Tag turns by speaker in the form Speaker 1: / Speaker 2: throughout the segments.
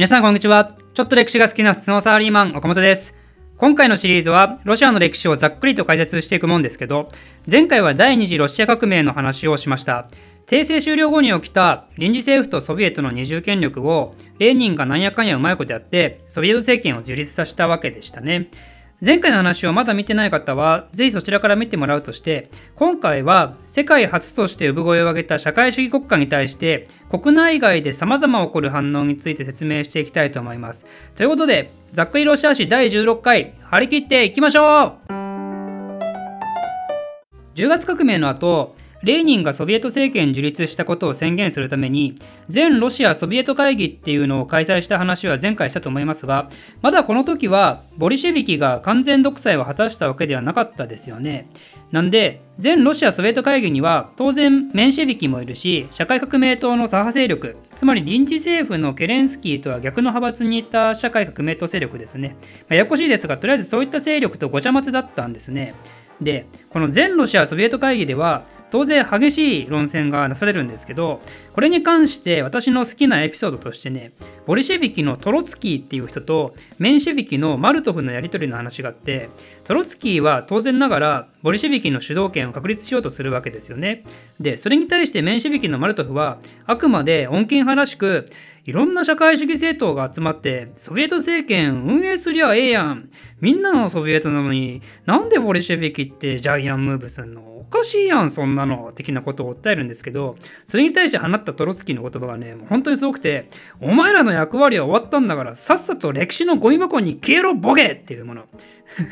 Speaker 1: 皆さんこんにちは。ちょっと歴史が好きな普通のサラリーマン、岡本です。今回のシリーズは、ロシアの歴史をざっくりと解説していくもんですけど、前回は第二次ロシア革命の話をしました。帝政終了後に起きた臨時政府とソビエトの二重権力を、レーニンがなんやかんやうまいことやって、ソビエト政権を樹立させたわけでしたね。前回の話をまだ見てない方は、ぜひそちらから見てもらうとして、今回は世界初として産声を上げた社会主義国家に対して、国内外で様々起こる反応について説明していきたいと思います。ということで、ざっくりロシア史第16回、張り切っていきましょう !10 月革命の後、レーニンがソビエト政権樹立したことを宣言するために、全ロシア・ソビエト会議っていうのを開催した話は前回したと思いますが、まだこの時はボリシェビキが完全独裁を果たしたわけではなかったですよね。なんで、全ロシア・ソビエト会議には当然メンシェビキもいるし、社会革命党の左派勢力、つまり臨時政府のケレンスキーとは逆の派閥にいた社会革命党勢力ですね。まあ、ややこしいですが、とりあえずそういった勢力とごちゃ混ぜだったんですね。で、この全ロシア・ソビエト会議では、当然激しい論戦がなされるんですけどこれに関して私の好きなエピソードとしてねボリシェビキのトロツキーっていう人とメンシェビキのマルトフのやり取りの話があってトロツキーは当然ながらボリシェビキの主導権を確立しようとするわけですよね。でそれに対してメンシェビキのマルトフはあくまで穏健派らしくいろんな社会主義政党が集まってソビエト政権運営すりゃええやん。みんなのソビエトなのになんでボリシェビキってジャイアンムーブすんの？おかしいやんそんなの。的なことを訴えるんですけどそれに対して放ったトロツキーの言葉がね本当にすごくてお前らの役割は終わったんだからさっさと歴史のゴミ箱に消えろボケ！っていうもの。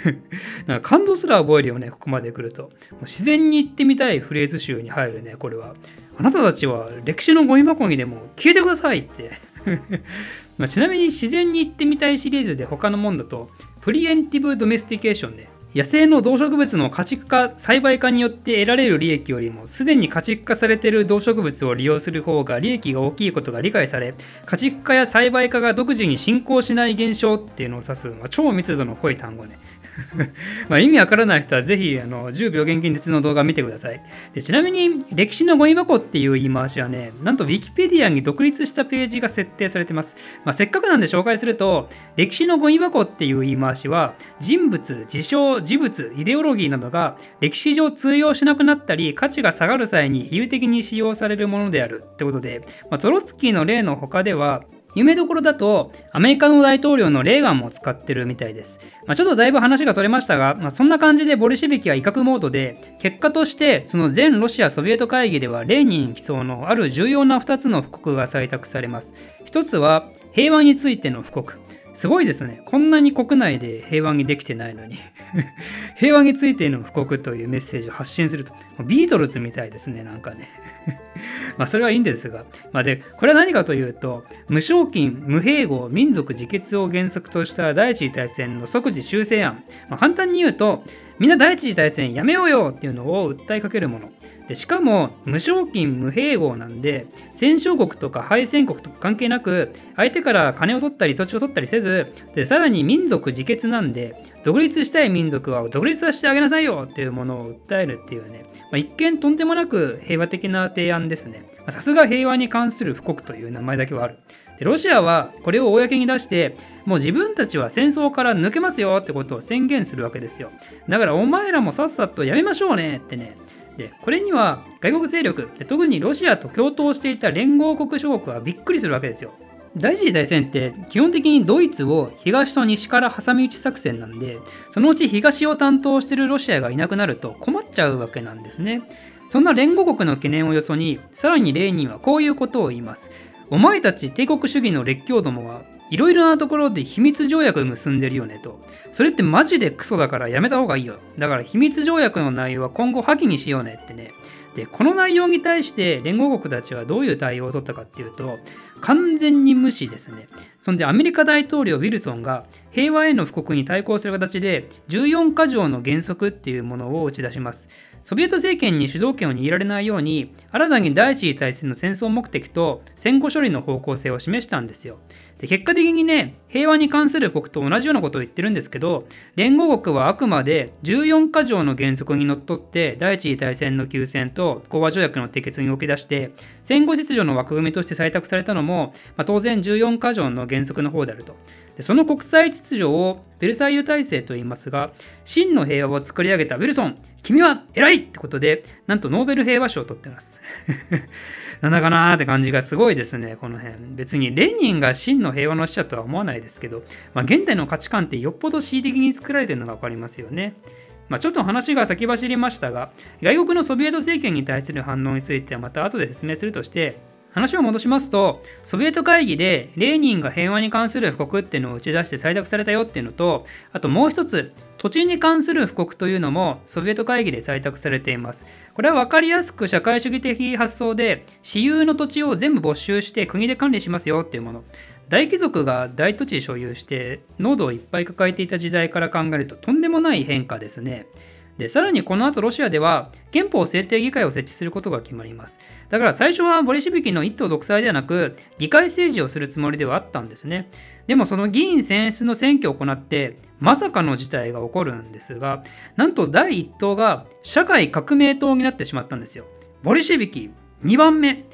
Speaker 1: なんか感動すら覚えるよねここまで来ると。もう自然に言ってみたいフレーズ集に入るねこれは。あなたたちは歴史のゴミ箱にでも消えてくださいって。まあちなみに自然に言ってみたいシリーズで他のもんだと preemptive domestication ね。野生の動植物の家畜化栽培化によって得られる利益よりもすでに家畜化されている動植物を利用する方が利益が大きいことが理解され家畜化や栽培化が独自に進行しない現象っていうのを指す、まあ、超密度の濃い単語ね。まあ意味わからない人はぜひあの銃・病原菌・鉄の動画見てください。でちなみに歴史のゴミ箱っていう言い回しはねなんと Wikipedia に独立したページが設定されてます、まあ、せっかくなんで紹介すると歴史のゴミ箱っていう言い回しは人物事象事物イデオロギーなどが歴史上通用しなくなったり価値が下がる際に比喩的に使用されるものであるってことで、まあ、トロツキーの例の他では有名どころだと、アメリカの大統領のレーガンも使ってるみたいです。まあ、ちょっとだいぶ話がそれましたが、まあ、そんな感じでボリシビキは威嚇モードで、結果として、その全ロシア・ソビエト会議では、レーニン起草のある重要な2つの布告が採択されます。1つは、平和についての布告。すごいですね。こんなに国内で平和にできてないのに 平和についての布告というメッセージを発信すると。ビートルズみたいですね、なんかねまあそれはいいんですが。まあで、これは何かというと、無償金、無併合、民族自決を原則とした第一次大戦の即時修正案。まあ、簡単に言うと、みんな第一次大戦やめようよっていうのを訴えかけるもの。でしかも無償金無併合なんで戦勝国とか敗戦国とか関係なく相手から金を取ったり土地を取ったりせずでさらに民族自決なんで独立したい民族は独立させてあげなさいよっていうものを訴えるっていうね、まあ、一見とんでもなく平和的な提案ですね。さすが平和に関する布告という名前だけはある。でロシアはこれを公に出してもう自分たちは戦争から抜けますよってことを宣言するわけですよ。だからお前らもさっさとやめましょうねってね。でこれには外国勢力特にロシアと共闘していた連合国諸国はびっくりするわけですよ。第一次大戦って基本的にドイツを東と西から挟み撃ち作戦なんでそのうち東を担当してるロシアがいなくなると困っちゃうわけなんですね。そんな連合国の懸念をよそにさらにレーニンはこういうことを言います。お前たち帝国主義の列強どもはいろいろなところで秘密条約結んでるよねと。それってマジでクソだからやめた方がいいよ。だから秘密条約の内容は今後破棄にしようねってね。で、この内容に対して連合国たちはどういう対応を取ったかっていうと、完全に無視ですね。そんでアメリカ大統領ウィルソンが平和への布告に対抗する形で14か条の原則っていうものを打ち出します。ソビエト政権に主導権を握られないように新たに第一次大戦の戦争目的と戦後処理の方向性を示したんですよ。で結果的にね平和に関する国と同じようなことを言ってるんですけど連合国はあくまで14か条の原則にのっとって第一次大戦の休戦と講和条約の締結に動き出して戦後秩序の枠組みとして採択されたのも、まあ、当然14か条の原則の方であると。でその国際秩序をベルサイユ体制と言いますが、真の平和を作り上げたウィルソン、君は偉いってことで、なんとノーベル平和賞を取ってます。なんだかなーって感じがすごいですね、この辺。別にレーニンが真の平和の使者とは思わないですけど、まあ、現代の価値観ってよっぽど恣意的に作られてるのが分かりますよね。まあ、ちょっと話が先走りましたが、外国のソビエト政権に対する反応についてはまた後で説明するとして、話を戻しますと、ソビエト会議でレーニンが平和に関する布告っていうのを打ち出して採択されたよっていうのと、あともう一つ、土地に関する布告というのもソビエト会議で採択されています。これは分かりやすく社会主義的発想で、私有の土地を全部没収して国で管理しますよっていうもの。大貴族が大土地所有して濃度をいっぱい抱えていた時代から考えるととんでもない変化ですね。でさらにこの後ロシアでは憲法制定議会を設置することが決まります。だから最初はボリシビキの一党独裁ではなく議会政治をするつもりではあったんですね。でもその議員選出の選挙を行ってまさかの事態が起こるんですがなんと第1党が社会革命党になってしまったんですよ。ボリシビキ2番目。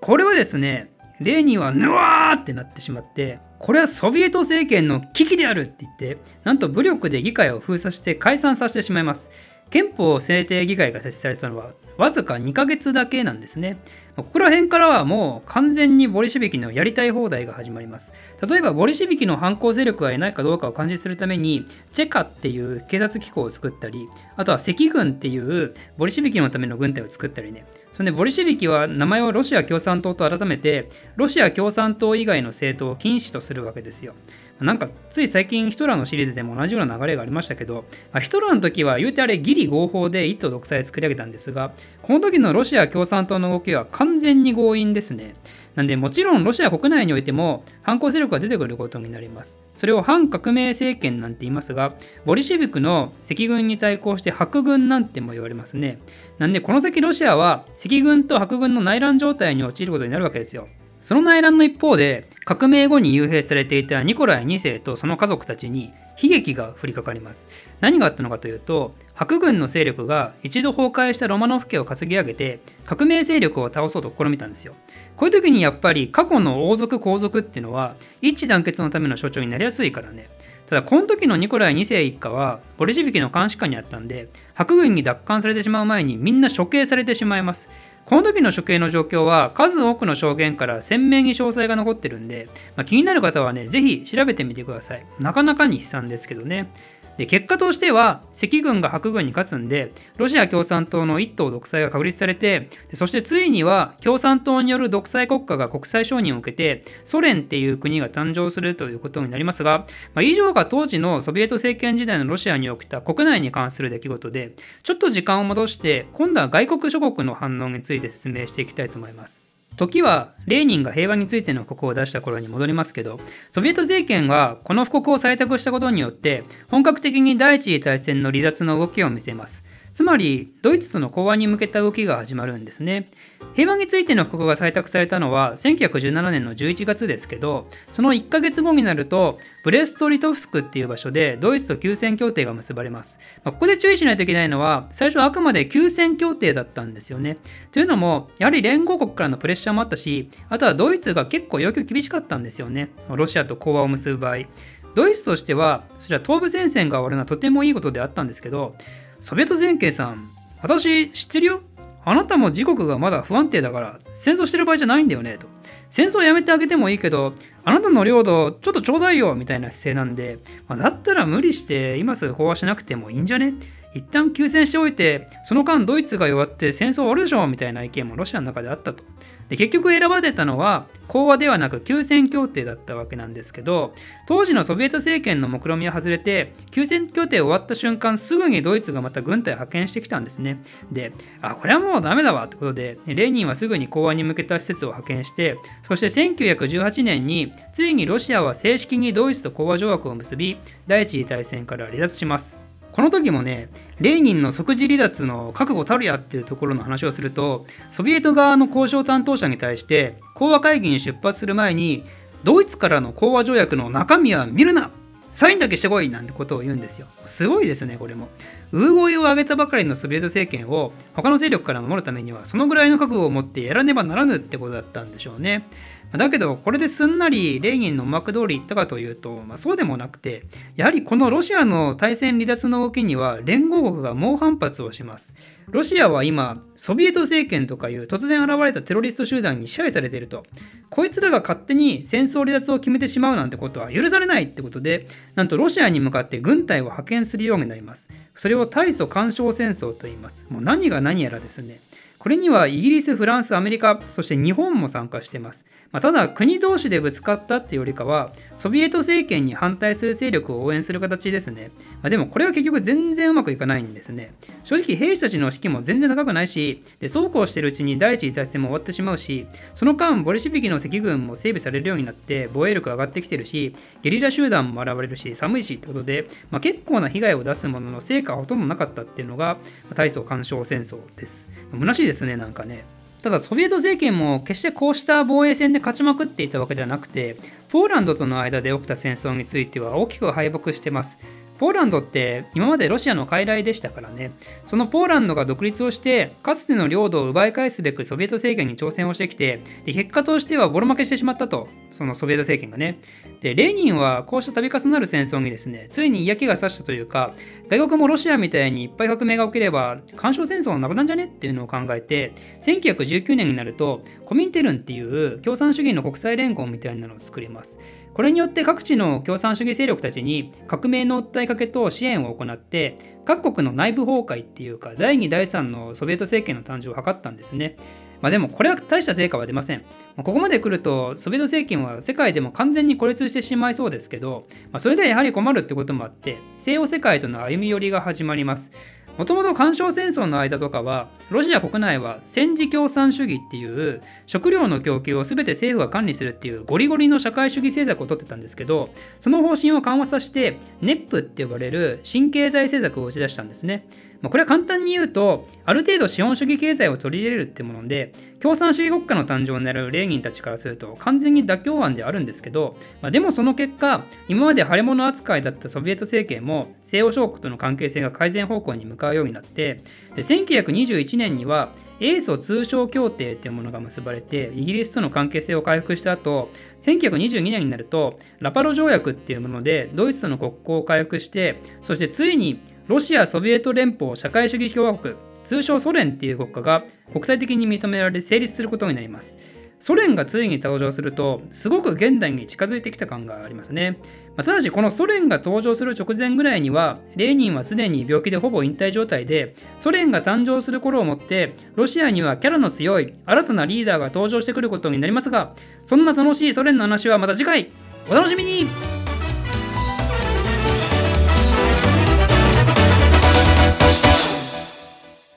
Speaker 1: これはですねレーニンはヌワーってなってしまってこれはソビエト政権の危機であるって言ってなんと武力で議会を封鎖して解散させてしまいます。憲法制定議会が設置されたのはわずか2ヶ月だけなんですね。ここら辺からはもう完全にボリシビキのやりたい放題が始まります。例えばボリシビキの反抗勢力がいないかどうかを監視するためにチェカっていう警察機構を作ったり、あとは赤軍っていうボリシビキのための軍隊を作ったりね。それでボリシビキは名前をロシア共産党と改めてロシア共産党以外の政党を禁止とするわけですよ。なんかつい最近ヒトラーのシリーズでも同じような流れがありましたけど、ま、ヒトラーの時は言うてあれギリ合法で一党独裁を作り上げたんですがこの時のロシア共産党の動きは完全に強引ですね。なんでもちろんロシア国内においても反抗勢力が出てくることになります。それを反革命政権なんて言いますが、ボリシェビクの赤軍に対抗して白軍なんても言われますね。なんでこの先ロシアは赤軍と白軍の内乱状態に陥ることになるわけですよ。その内乱の一方で、革命後に幽閉されていたニコライ2世とその家族たちに悲劇が降りかかります。何があったのかというと、白軍の勢力が一度崩壊したロマノフ家を担ぎ上げて、革命勢力を倒そうと試みたんですよ。こういう時にやっぱり過去の王族皇族っていうのは一致団結のための象徴になりやすいからね。ただこの時のニコライ2世一家はボリシビキの監視下にあったんで白軍に奪還されてしまう前にみんな処刑されてしまいますこの時の処刑の状況は数多くの証言から鮮明に詳細が残ってるんで、まあ、気になる方はね、ぜひ調べてみてください。なかなかに悲惨ですけどね。で結果としては赤軍が白軍に勝つんでロシア共産党の一党独裁が確立されてでそしてついには共産党による独裁国家が国際承認を受けてソ連っていう国が誕生するということになりますが、まあ、以上が当時のソビエト政権時代のロシアに起きた国内に関する出来事でちょっと時間を戻して今度は外国諸国の反応について説明していきたいと思います。時はレーニンが平和についての布告を出した頃に戻りますけどソビエト政権はこの布告を採択したことによって本格的に第一次大戦の離脱の動きを見せます。つまりドイツとの講和に向けた動きが始まるんですね。平和についての布告が採択されたのは1917年の11月ですけどその1ヶ月後になるとブレストリトフスクっていう場所でドイツと休戦協定が結ばれます、まあ、ここで注意しないといけないのは最初はあくまで休戦協定だったんですよね。というのもやはり連合国からのプレッシャーもあったしあとはドイツが結構要求厳しかったんですよね。ロシアと講和を結ぶ場合。ドイツとしてはそれは東部戦線が終わるのはとてもいいことであったんですけどソビエト前景さん、私知ってるよ？あなたも自国がまだ不安定だから戦争してる場合じゃないんだよねと。戦争やめてあげてもいいけど、あなたの領土ちょっとちょうだいよみたいな姿勢なんで、まあ、だったら無理して今すぐ飽和しなくてもいいんじゃね？一旦休戦しておいて、その間ドイツが弱って戦争終わるでしょみたいな意見もロシアの中であったと。で結局選ばれたのは講和ではなく休戦協定だったわけなんですけど当時のソビエト政権の目論見みは外れて休戦協定終わった瞬間すぐにドイツがまた軍隊を派遣してきたんですね。であこれはもうダメだわってことでレーニンはすぐに講和に向けた施設を派遣してそして1918年についにロシアは正式にドイツと講和条約を結び第一次大戦から離脱します。この時もね、レーニンの即時離脱の覚悟たるやっていうところの話をすると、ソビエト側の交渉担当者に対して、講和会議に出発する前に、ドイツからの講和条約の中身は見るなサインだけしてこいなんてことを言うんですよ。すごいですね、これも。産声を上げたばかりのソビエト政権を他の勢力から守るためにはそのぐらいの覚悟を持ってやらねばならぬってことだったんでしょうね。だけどこれですんなりレーニンの思惑通り言ったかというと、まあ、そうでもなくてやはりこのロシアの対戦離脱の動きには連合国が猛反発をしますロシアは今ソビエト政権とかいう突然現れたテロリスト集団に支配されているとこいつらが勝手に戦争離脱を決めてしまうなんてことは許されないってことでなんとロシアに向かって軍隊を派遣するようになりますそれをを大祖干渉戦争と言います。もう何が何やらですねこれにはイギリス、フランス、アメリカ、そして日本も参加しています。まあ、ただ、国同士でぶつかったっていうよりかは、ソビエト政権に反対する勢力を応援する形ですね。まあ、でも、これは結局全然うまくいかないんですね。正直、兵士たちの士気も全然高くないし、でそうこうしてるうちに第一次大戦も終わってしまうし、その間、ボリシビキの赤軍も整備されるようになって、防衛力上がってきてるし、ゲリラ集団も現れるし、寒いしってことで、まあ、結構な被害を出すものの成果はほとんどなかったっていうのが、大層干渉戦争です。虚しいですですね、なんかね。ただソビエト政権も決してこうした防衛戦で勝ちまくっていたわけではなくてポーランドとの間で起きた戦争については大きく敗北してますポーランドって今までロシアの傀儡でしたからね。そのポーランドが独立をしてかつての領土を奪い返すべくソビエト政権に挑戦をしてきてで結果としてはボロ負けしてしまったとそのソビエト政権がね。でレーニンはこうした度重なる戦争にですねついに嫌気がさしたというか外国もロシアみたいにいっぱい革命が起きれば干渉戦争はなくなんじゃねっていうのを考えて1919年になるとコミンテルンっていう共産主義の国際連合みたいなのを作りますこれによって各地の共産主義勢力たちに革命の訴えかけと支援を行って各国の内部崩壊っていうか第2第3のソビエト政権の誕生を図ったんですね。まあ、でもこれは大した成果は出ません。ここまで来るとソビエト政権は世界でも完全に孤立してしまいそうですけど、まあ、それではやはり困るってこともあって西欧世界との歩み寄りが始まります。もともと干渉戦争の間とかはロシア国内は戦時共産主義っていう食料の供給を全て政府が管理するっていうゴリゴリの社会主義政策をとってたんですけどその方針を緩和させて NEP って呼ばれる新経済政策を打ち出したんですね。まあ、これは簡単に言うと、ある程度資本主義経済を取り入れるってもので、共産主義国家の誕生を狙うレーニンたちからすると完全に妥協案であるんですけど、まあ、でもその結果、今まで腫れ物扱いだったソビエト政権も西欧諸国との関係性が改善方向に向かうようになって、で1921年には英ソ通商協定というものが結ばれてイギリスとの関係性を回復した後1922年になるとラパロ条約っていうものでドイツとの国交を回復してそしてついにロシア・ソビエト連邦社会主義共和国、通称ソ連っていう国家が国際的に認められ成立することになります。ソ連がついに登場すると、すごく現代に近づいてきた感がありますね。まあ、ただし、このソ連が登場する直前ぐらいには、レーニンはすでに病気でほぼ引退状態で、ソ連が誕生する頃をもって、ロシアにはキャラの強い新たなリーダーが登場してくることになりますが、そんな楽しいソ連の話はまた次回、お楽しみに